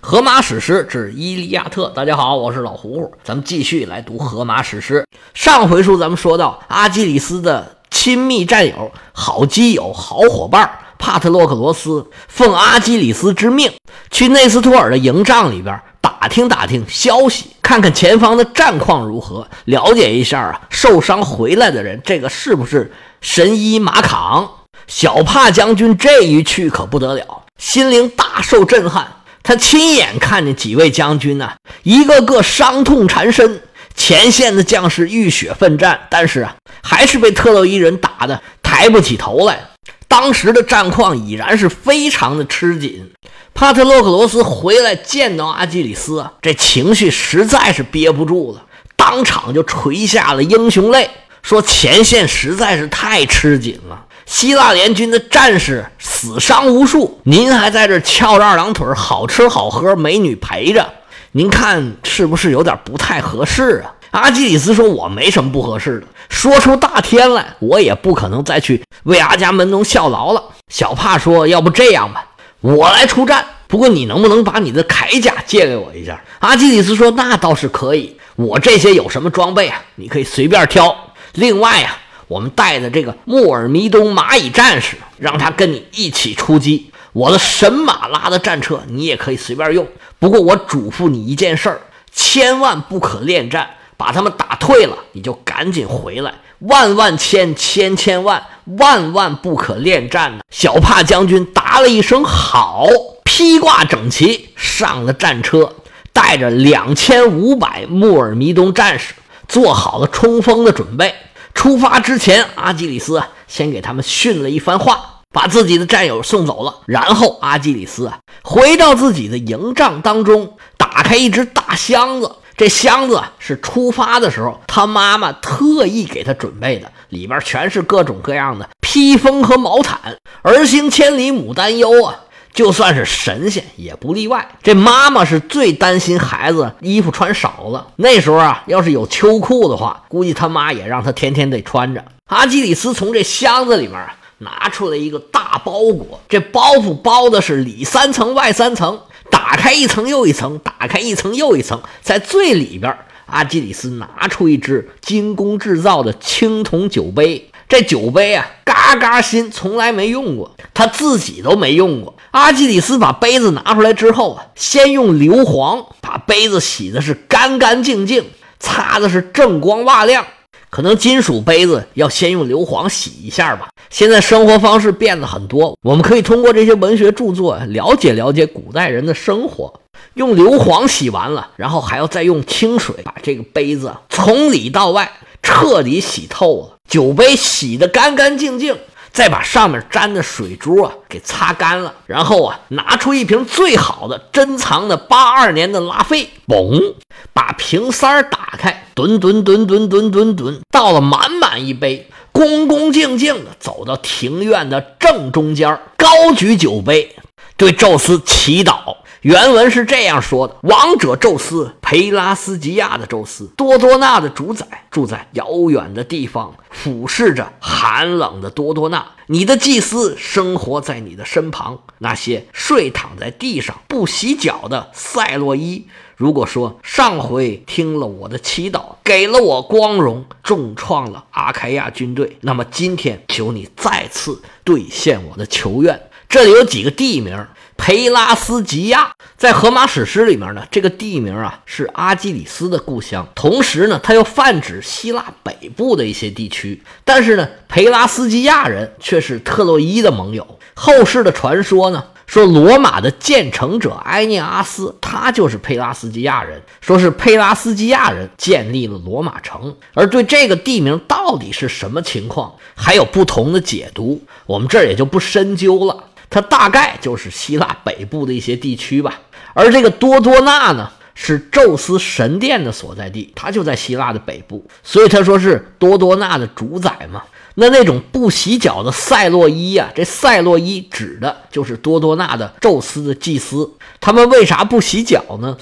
荷马史诗之《伊利亚特》。大家好，我是老胡胡，咱们继续来读荷马史诗。上回书咱们说到，阿基里斯的亲密战友、好基友、好伙伴帕特洛克罗斯奉阿基里斯之命，去内斯托尔的营帐里边打听打听消息，看看前方的战况如何，了解一下啊，受伤回来的人，这个是不是神医马扛？小帕将军这一去可不得了，心灵大受震撼。他亲眼看见几位将军呢，一个个伤痛缠身，前线的将士浴血奋战，但是啊，还是被特洛伊人打的抬不起头来。当时的战况已然是非常的吃紧。帕特洛克罗斯回来见到阿基里斯，这情绪实在是憋不住了，当场就垂下了英雄泪，说前线实在是太吃紧了。希腊联军的战士死伤无数，您还在这翘着二郎腿，好吃好喝，美女陪着，您看是不是有点不太合适啊？阿基里斯说：“我没什么不合适的，说出大天来，我也不可能再去为阿伽门农效劳了。”小帕说：“要不这样吧，我来出战，不过你能不能把你的铠甲借给我一下？”阿基里斯说：“那倒是可以，我这些有什么装备啊？你可以随便挑。另外呀。”我们带的这个穆尔弥东蚂蚁战士，让他跟你一起出击。我的神马拉的战车，你也可以随便用。不过我嘱咐你一件事儿，千万不可恋战，把他们打退了，你就赶紧回来。万万千千千万万万不可恋战呢！小帕将军答了一声好，披挂整齐，上了战车，带着两千五百穆尔弥东战士，做好了冲锋的准备。出发之前，阿基里斯，先给他们训了一番话，把自己的战友送走了。然后，阿基里斯，回到自己的营帐当中，打开一只大箱子。这箱子是出发的时候他妈妈特意给他准备的，里边全是各种各样的披风和毛毯。儿行千里母担忧啊。就算是神仙也不例外。这妈妈是最担心孩子衣服穿少了。那时候啊，要是有秋裤的话，估计他妈也让他天天得穿着。阿基里斯从这箱子里面啊拿出来一个大包裹，这包袱包的是里三层外三层，打开一层又一层，打开一层又一层，在最里边，阿基里斯拿出一只精工制造的青铜酒杯。这酒杯啊，嘎嘎新，从来没用过，他自己都没用过。阿基里斯把杯子拿出来之后啊，先用硫磺把杯子洗的是干干净净，擦的是锃光瓦亮。可能金属杯子要先用硫磺洗一下吧。现在生活方式变了很多，我们可以通过这些文学著作了解了解古代人的生活。用硫磺洗完了，然后还要再用清水把这个杯子从里到外彻底洗透了。酒杯洗得干干净净，再把上面沾的水珠啊给擦干了，然后啊拿出一瓶最好的珍藏的八二年的拉菲，嘣，把瓶塞儿打开，吨吨吨吨吨吨吨，倒了满满一杯，恭恭敬敬的走到庭院的正中间，高举酒杯，对宙斯祈祷。原文是这样说的：“王者宙斯，培拉斯吉亚的宙斯，多多纳的主宰，住在遥远的地方，俯视着寒冷的多多纳。你的祭司生活在你的身旁。那些睡躺在地上不洗脚的赛洛伊，如果说上回听了我的祈祷，给了我光荣，重创了阿凯亚军队，那么今天求你再次兑现我的求愿。这里有几个地名。”佩拉斯吉亚在荷马史诗里面呢，这个地名啊是阿基里斯的故乡，同时呢，它又泛指希腊北部的一些地区。但是呢，佩拉斯基亚人却是特洛伊的盟友。后世的传说呢，说罗马的建成者埃涅阿斯，他就是佩拉斯基亚人，说是佩拉斯基亚人建立了罗马城。而对这个地名到底是什么情况，还有不同的解读，我们这儿也就不深究了。它大概就是希腊北部的一些地区吧，而这个多多纳呢，是宙斯神殿的所在地，它就在希腊的北部，所以他说是多多纳的主宰嘛。那那种不洗脚的赛洛伊呀，这赛洛伊指的就是多多纳的宙斯的祭司。他们为啥不洗脚呢？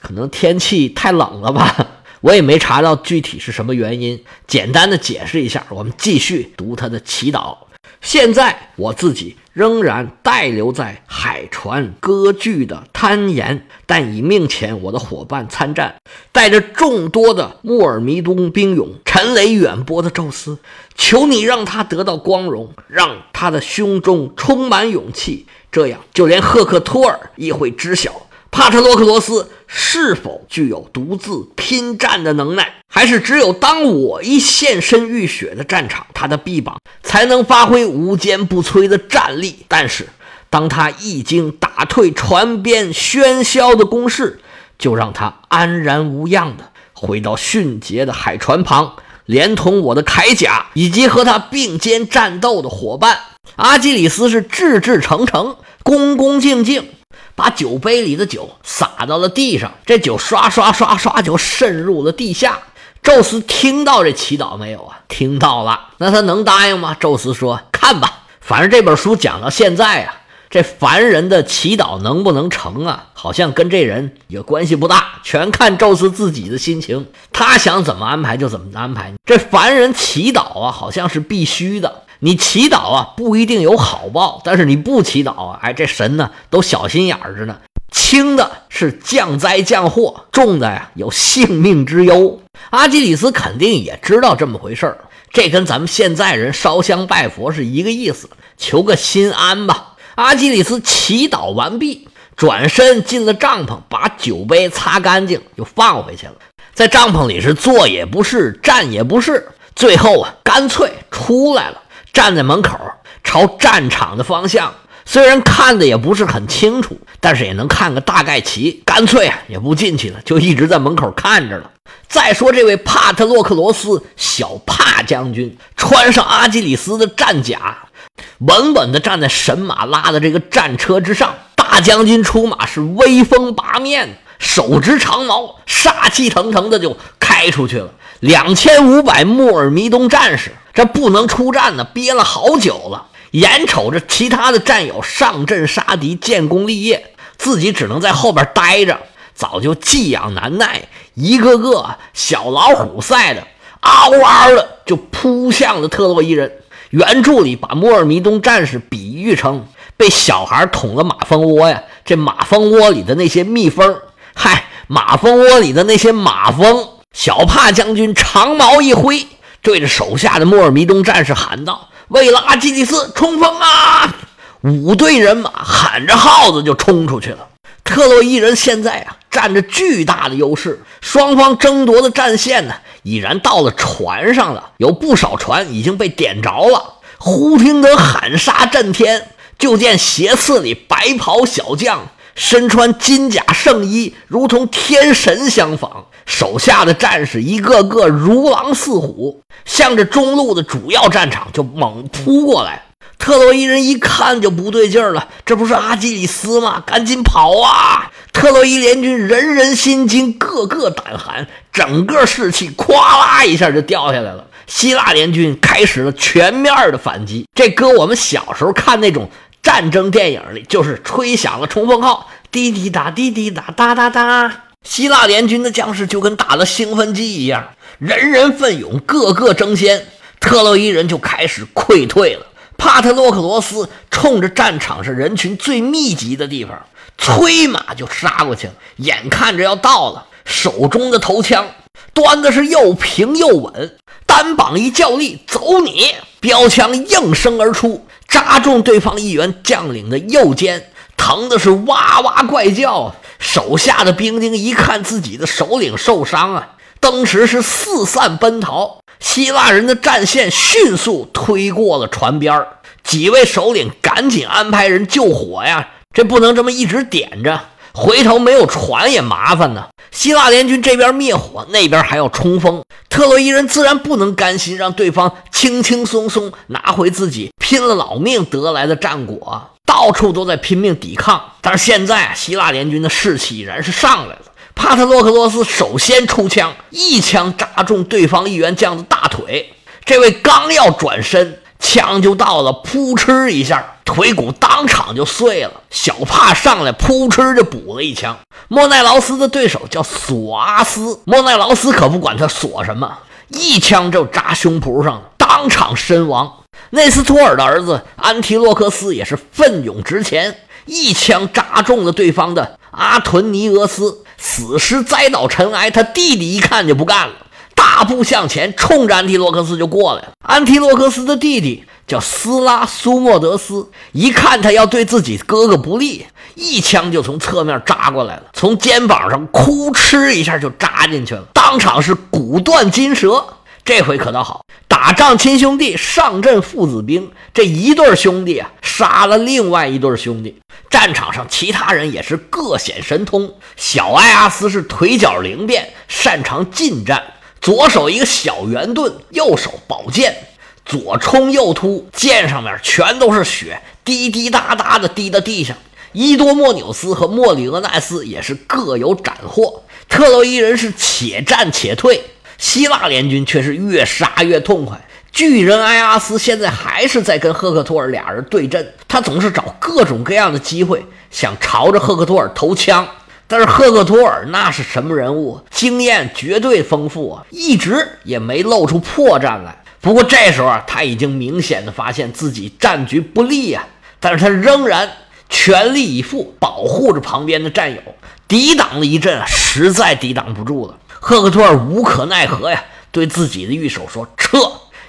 可能天气太冷了吧，我也没查到具体是什么原因。简单的解释一下，我们继续读他的祈祷。现在我自己仍然待留在海船割据的滩沿，但已命遣我的伙伴参战，带着众多的莫尔弥东兵勇，陈雷远播的宙斯，求你让他得到光荣，让他的胸中充满勇气，这样就连赫克托尔亦会知晓。帕特洛克罗斯是否具有独自拼战的能耐？还是只有当我一现身浴血的战场，他的臂膀才能发挥无坚不摧的战力？但是，当他一经打退船边喧嚣的攻势，就让他安然无恙的回到迅捷的海船旁，连同我的铠甲以及和他并肩战斗的伙伴阿基里斯是志志诚诚、恭恭敬敬。把酒杯里的酒洒到了地上，这酒刷刷刷刷就渗入了地下。宙斯听到这祈祷没有啊？听到了。那他能答应吗？宙斯说：“看吧，反正这本书讲到现在啊，这凡人的祈祷能不能成啊，好像跟这人也关系不大，全看宙斯自己的心情。他想怎么安排就怎么安排。这凡人祈祷啊，好像是必须的。”你祈祷啊，不一定有好报，但是你不祈祷啊，哎，这神呢都小心眼着呢。轻的是降灾降祸，重的呀有性命之忧。阿基里斯肯定也知道这么回事儿，这跟咱们现在人烧香拜佛是一个意思，求个心安吧。阿基里斯祈祷完毕，转身进了帐篷，把酒杯擦干净，就放回去了。在帐篷里是坐也不是，站也不是，最后啊，干脆出来了。站在门口，朝战场的方向，虽然看的也不是很清楚，但是也能看个大概齐。干脆啊，也不进去了，就一直在门口看着了。再说这位帕特洛克罗斯小帕将军，穿上阿基里斯的战甲，稳稳地站在神马拉的这个战车之上。大将军出马是威风八面，手执长矛，杀气腾腾的就开出去了。两千五百穆尔弥东战士。这不能出战呢，憋了好久了，眼瞅着其他的战友上阵杀敌，建功立业，自己只能在后边待着，早就寄养难耐，一个个小老虎赛的，嗷嗷的就扑向了特洛伊人。原著里把摩尔弥东战士比喻成被小孩捅了马蜂窝呀，这马蜂窝里的那些蜜蜂，嗨，马蜂窝里的那些马蜂。小帕将军长矛一挥。对着手下的莫尔弥东战士喊道：“为了阿基里斯冲锋啊！”五队人马喊着号子就冲出去了。特洛伊人现在啊，占着巨大的优势，双方争夺的战线呢，已然到了船上了。有不少船已经被点着了。忽听得喊杀震天，就见斜刺里白袍小将。身穿金甲圣衣，如同天神相仿。手下的战士一个个如狼似虎，向着中路的主要战场就猛扑过来。特洛伊人一看就不对劲了，这不是阿基里斯吗？赶紧跑啊！特洛伊联军人人心惊，个个胆寒，整个士气咵啦一下就掉下来了。希腊联军开始了全面的反击。这搁我们小时候看那种。战争电影里就是吹响了冲锋号，滴滴答，滴滴答，哒哒哒。希腊联军的将士就跟打了兴奋剂一样，人人奋勇，个个争先。特洛伊人就开始溃退了。帕特洛克罗斯冲着战场上人群最密集的地方，催马就杀过去了。眼看着要到了，手中的头枪端的是又平又稳，单膀一较力，走你！标枪应声而出。扎中对方一员将领的右肩，疼的是哇哇怪叫。手下的兵丁一看自己的首领受伤啊，当时是四散奔逃。希腊人的战线迅速推过了船边几位首领赶紧安排人救火呀，这不能这么一直点着，回头没有船也麻烦呢。希腊联军这边灭火，那边还要冲锋，特洛伊人自然不能甘心让对方轻轻松松拿回自己拼了老命得来的战果，到处都在拼命抵抗。但是现在希腊联军的士气已然是上来了。帕特洛克罗斯首先出枪，一枪扎中对方一员将的大腿，这位刚要转身。枪就到了，扑哧一下，腿骨当场就碎了。小帕上来，扑哧就补了一枪。莫奈劳斯的对手叫索阿斯，莫奈劳斯可不管他索什么，一枪就扎胸脯上了，当场身亡。内斯托尔的儿子安提洛克斯也是奋勇直前，一枪扎中了对方的阿屯尼俄斯，死尸栽倒尘埃。他弟弟一看就不干了，大步向前，冲着安提洛克斯就过来了。安提洛克斯的弟弟叫斯拉苏莫德斯，一看他要对自己哥哥不利，一枪就从侧面扎过来了，从肩膀上哭哧一下就扎进去了，当场是骨断筋折。这回可倒好，打仗亲兄弟，上阵父子兵。这一对兄弟啊，杀了另外一对兄弟。战场上其他人也是各显神通。小艾阿斯是腿脚灵便，擅长近战，左手一个小圆盾，右手宝剑，左冲右突，剑上面全都是血，滴滴答答的滴到地上。伊多莫纽斯和莫里厄奈斯也是各有斩获。特洛伊人是且战且退。希腊联军却是越杀越痛快。巨人埃阿斯现在还是在跟赫克托尔俩人对阵，他总是找各种各样的机会想朝着赫克托尔投枪。但是赫克托尔那是什么人物？经验绝对丰富啊，一直也没露出破绽来。不过这时候啊，他已经明显的发现自己战局不利啊，但是他仍然全力以赴保护着旁边的战友，抵挡了一阵，实在抵挡不住了。赫克托尔无可奈何呀，对自己的御手说：“撤！”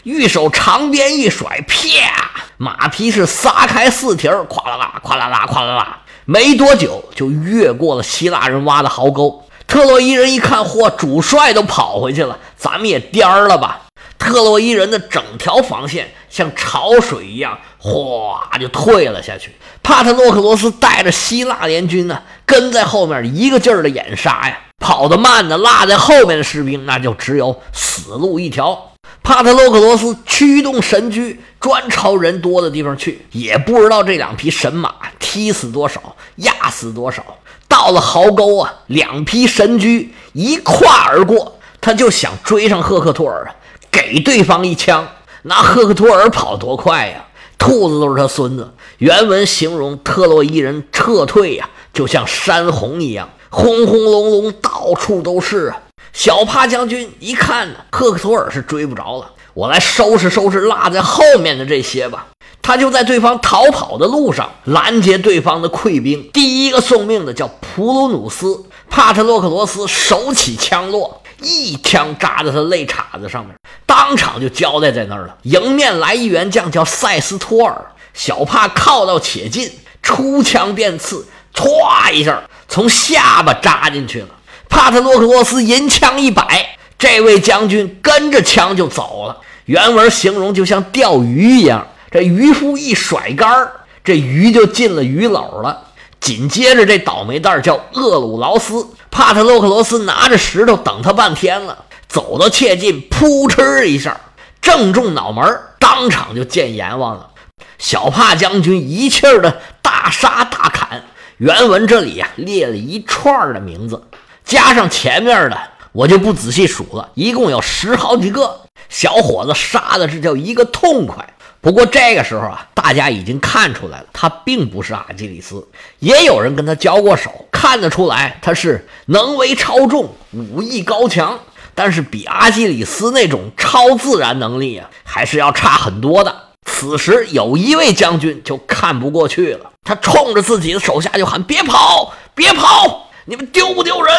御手长鞭一甩，啪！马匹是撒开四蹄儿，咵啦啦，咵啦啦，咵啦啦，没多久就越过了希腊人挖的壕沟。特洛伊人一看，嚯，主帅都跑回去了，咱们也颠儿了吧？特洛伊人的整条防线像潮水一样，哗就退了下去。帕特洛克罗斯带着希腊联军呢，跟在后面一个劲儿的掩杀呀。跑得慢的，落在后面的士兵，那就只有死路一条。帕特洛克罗斯驱动神驹，专朝人多的地方去，也不知道这两匹神马踢死多少，压死多少。到了壕沟啊，两匹神驹一跨而过，他就想追上赫克托尔啊，给对方一枪。那赫克托尔跑多快呀？兔子都是他孙子。原文形容特洛伊人撤退呀，就像山洪一样。轰轰隆隆，到处都是啊！小帕将军一看呢，赫克托尔是追不着了，我来收拾收拾落在后面的这些吧。他就在对方逃跑的路上拦截对方的溃兵。第一个送命的叫普鲁努斯，帕特洛克罗斯手起枪落，一枪扎在他肋叉子上面，当场就交代在那儿了。迎面来一员将叫塞斯托尔，小帕靠到且近，出枪便刺。唰一下，从下巴扎进去了。帕特洛克罗斯银枪一摆，这位将军跟着枪就走了。原文形容就像钓鱼一样，这渔夫一甩竿这鱼就进了鱼篓了。紧接着，这倒霉蛋叫厄鲁劳斯，帕特洛克罗斯拿着石头等他半天了，走到切近，扑哧一下，正中脑门，当场就见阎王了。小帕将军一气儿的大杀大砍。原文这里呀列了一串的名字，加上前面的我就不仔细数了，一共有十好几个。小伙子杀的是叫一个痛快。不过这个时候啊，大家已经看出来了，他并不是阿基里斯。也有人跟他交过手，看得出来他是能为超重，武艺高强，但是比阿基里斯那种超自然能力啊，还是要差很多的。此时有一位将军就看不过去了。他冲着自己的手下就喊：“别跑，别跑！你们丢不丢人？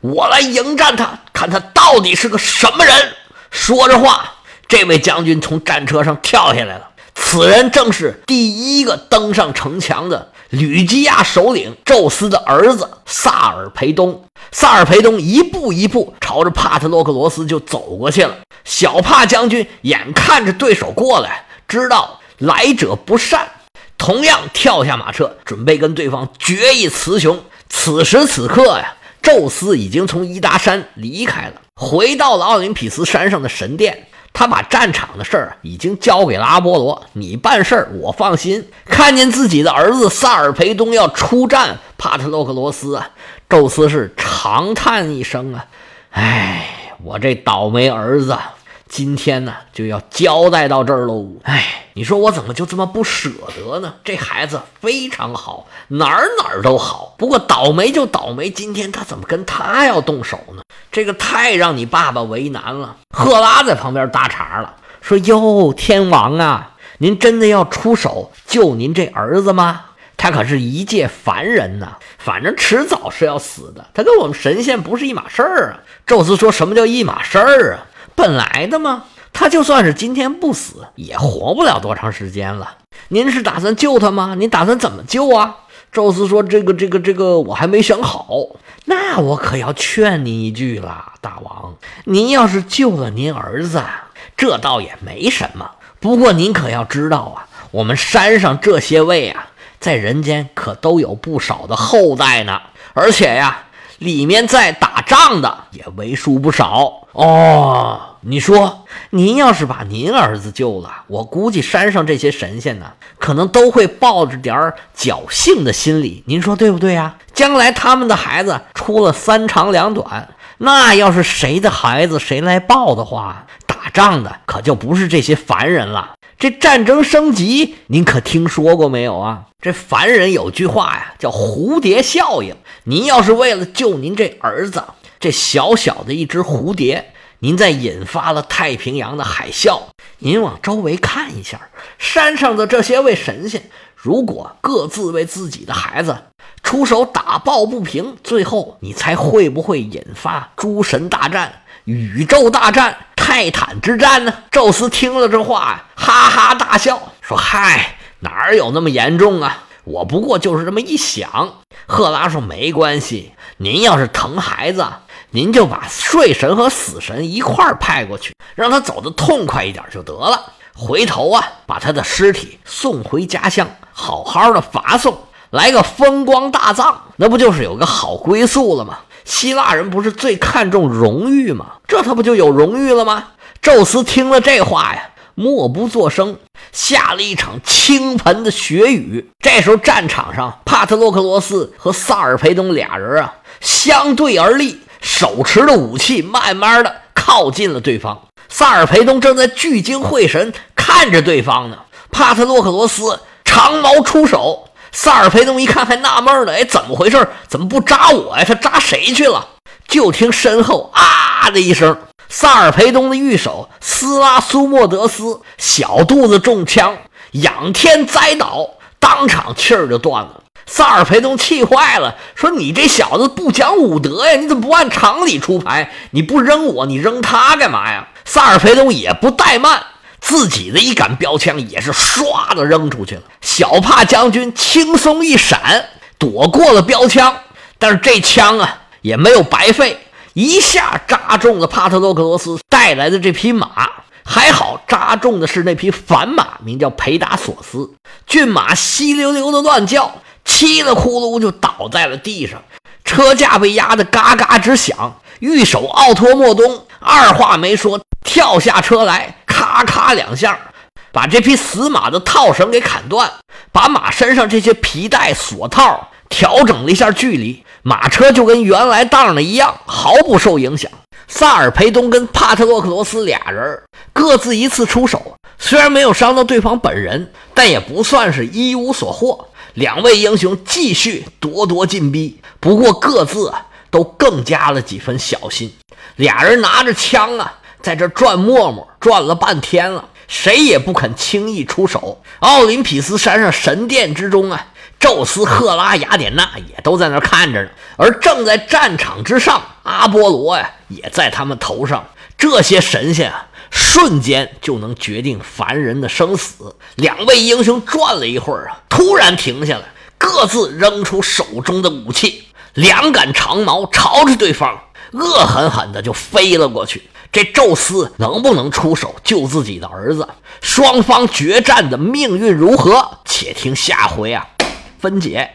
我来迎战他，看他到底是个什么人！”说着话，这位将军从战车上跳下来了。此人正是第一个登上城墙的吕基亚首领宙斯的儿子萨尔培东。萨尔培东一步一步朝着帕特洛克罗斯就走过去了。小帕将军眼看着对手过来，知道来者不善。同样跳下马车，准备跟对方决一雌雄。此时此刻呀，宙斯已经从伊达山离开了，回到了奥林匹斯山上的神殿。他把战场的事儿已经交给了阿波罗，你办事儿我放心。看见自己的儿子萨尔培东要出战帕特洛克罗斯啊，宙斯是长叹一声啊，哎，我这倒霉儿子。今天呢，就要交代到这儿喽。哎，你说我怎么就这么不舍得呢？这孩子非常好，哪儿哪儿都好。不过倒霉就倒霉，今天他怎么跟他要动手呢？这个太让你爸爸为难了。赫拉在旁边搭茬了，说：“哟，天王啊，您真的要出手救您这儿子吗？他可是一介凡人呐，反正迟早是要死的。他跟我们神仙不是一码事儿啊。宙斯说什么叫一码事儿啊？本来的吗？他就算是今天不死，也活不了多长时间了。您是打算救他吗？您打算怎么救啊？宙斯说：“这个、这个、这个，我还没想好。那我可要劝您一句了，大王，您要是救了您儿子，这倒也没什么。不过您可要知道啊，我们山上这些位啊。”在人间可都有不少的后代呢，而且呀，里面在打仗的也为数不少哦。你说，您要是把您儿子救了，我估计山上这些神仙呢，可能都会抱着点侥幸的心理。您说对不对呀？将来他们的孩子出了三长两短，那要是谁的孩子谁来报的话，打仗的可就不是这些凡人了。这战争升级，您可听说过没有啊？这凡人有句话呀，叫蝴蝶效应。您要是为了救您这儿子，这小小的一只蝴蝶，您再引发了太平洋的海啸。您往周围看一下，山上的这些位神仙，如果各自为自己的孩子出手打抱不平，最后你猜会不会引发诸神大战、宇宙大战？泰坦之战呢？宙斯听了这话，哈哈大笑，说：“嗨，哪有那么严重啊？我不过就是这么一想。”赫拉说：“没关系，您要是疼孩子，您就把睡神和死神一块派过去，让他走得痛快一点就得了。回头啊，把他的尸体送回家乡，好好的发送，来个风光大葬，那不就是有个好归宿了吗？”希腊人不是最看重荣誉吗？这他不就有荣誉了吗？宙斯听了这话呀，默不作声，下了一场倾盆的血雨。这时候战场上，帕特洛克罗斯和萨尔培东俩人啊相对而立，手持的武器慢慢的靠近了对方。萨尔培东正在聚精会神看着对方呢。帕特洛克罗斯长矛出手。萨尔培东一看，还纳闷呢，哎，怎么回事？怎么不扎我呀？他扎谁去了？就听身后啊的一声，萨尔培东的御手斯拉苏莫德斯小肚子中枪，仰天栽倒，当场气儿就断了。萨尔培东气坏了，说：“你这小子不讲武德呀！你怎么不按常理出牌？你不扔我，你扔他干嘛呀？”萨尔培东也不怠慢。自己的一杆标枪也是唰的扔出去了，小帕将军轻松一闪，躲过了标枪，但是这枪啊也没有白费，一下扎中了帕特洛克罗斯带来的这匹马，还好扎中的是那匹反马，名叫培达索斯，骏马稀溜溜的乱叫，嘁哩呼噜就倒在了地上，车架被压得嘎嘎直响，御手奥托莫东二话没说。跳下车来，咔咔两下，把这匹死马的套绳给砍断，把马身上这些皮带锁套调整了一下距离，马车就跟原来当的一样，毫不受影响。萨尔培东跟帕特洛克罗斯俩人各自一次出手，虽然没有伤到对方本人，但也不算是一无所获。两位英雄继续咄咄进逼，不过各自都更加了几分小心。俩人拿着枪啊。在这转磨磨，转了半天了，谁也不肯轻易出手。奥林匹斯山上神殿之中啊，宙斯、赫拉、雅典娜也都在那看着呢。而正在战场之上，阿波罗呀，也在他们头上。这些神仙啊，瞬间就能决定凡人的生死。两位英雄转了一会儿啊，突然停下来，各自扔出手中的武器，两杆长矛朝着对方，恶狠狠的就飞了过去。这宙斯能不能出手救自己的儿子？双方决战的命运如何？且听下回啊分解。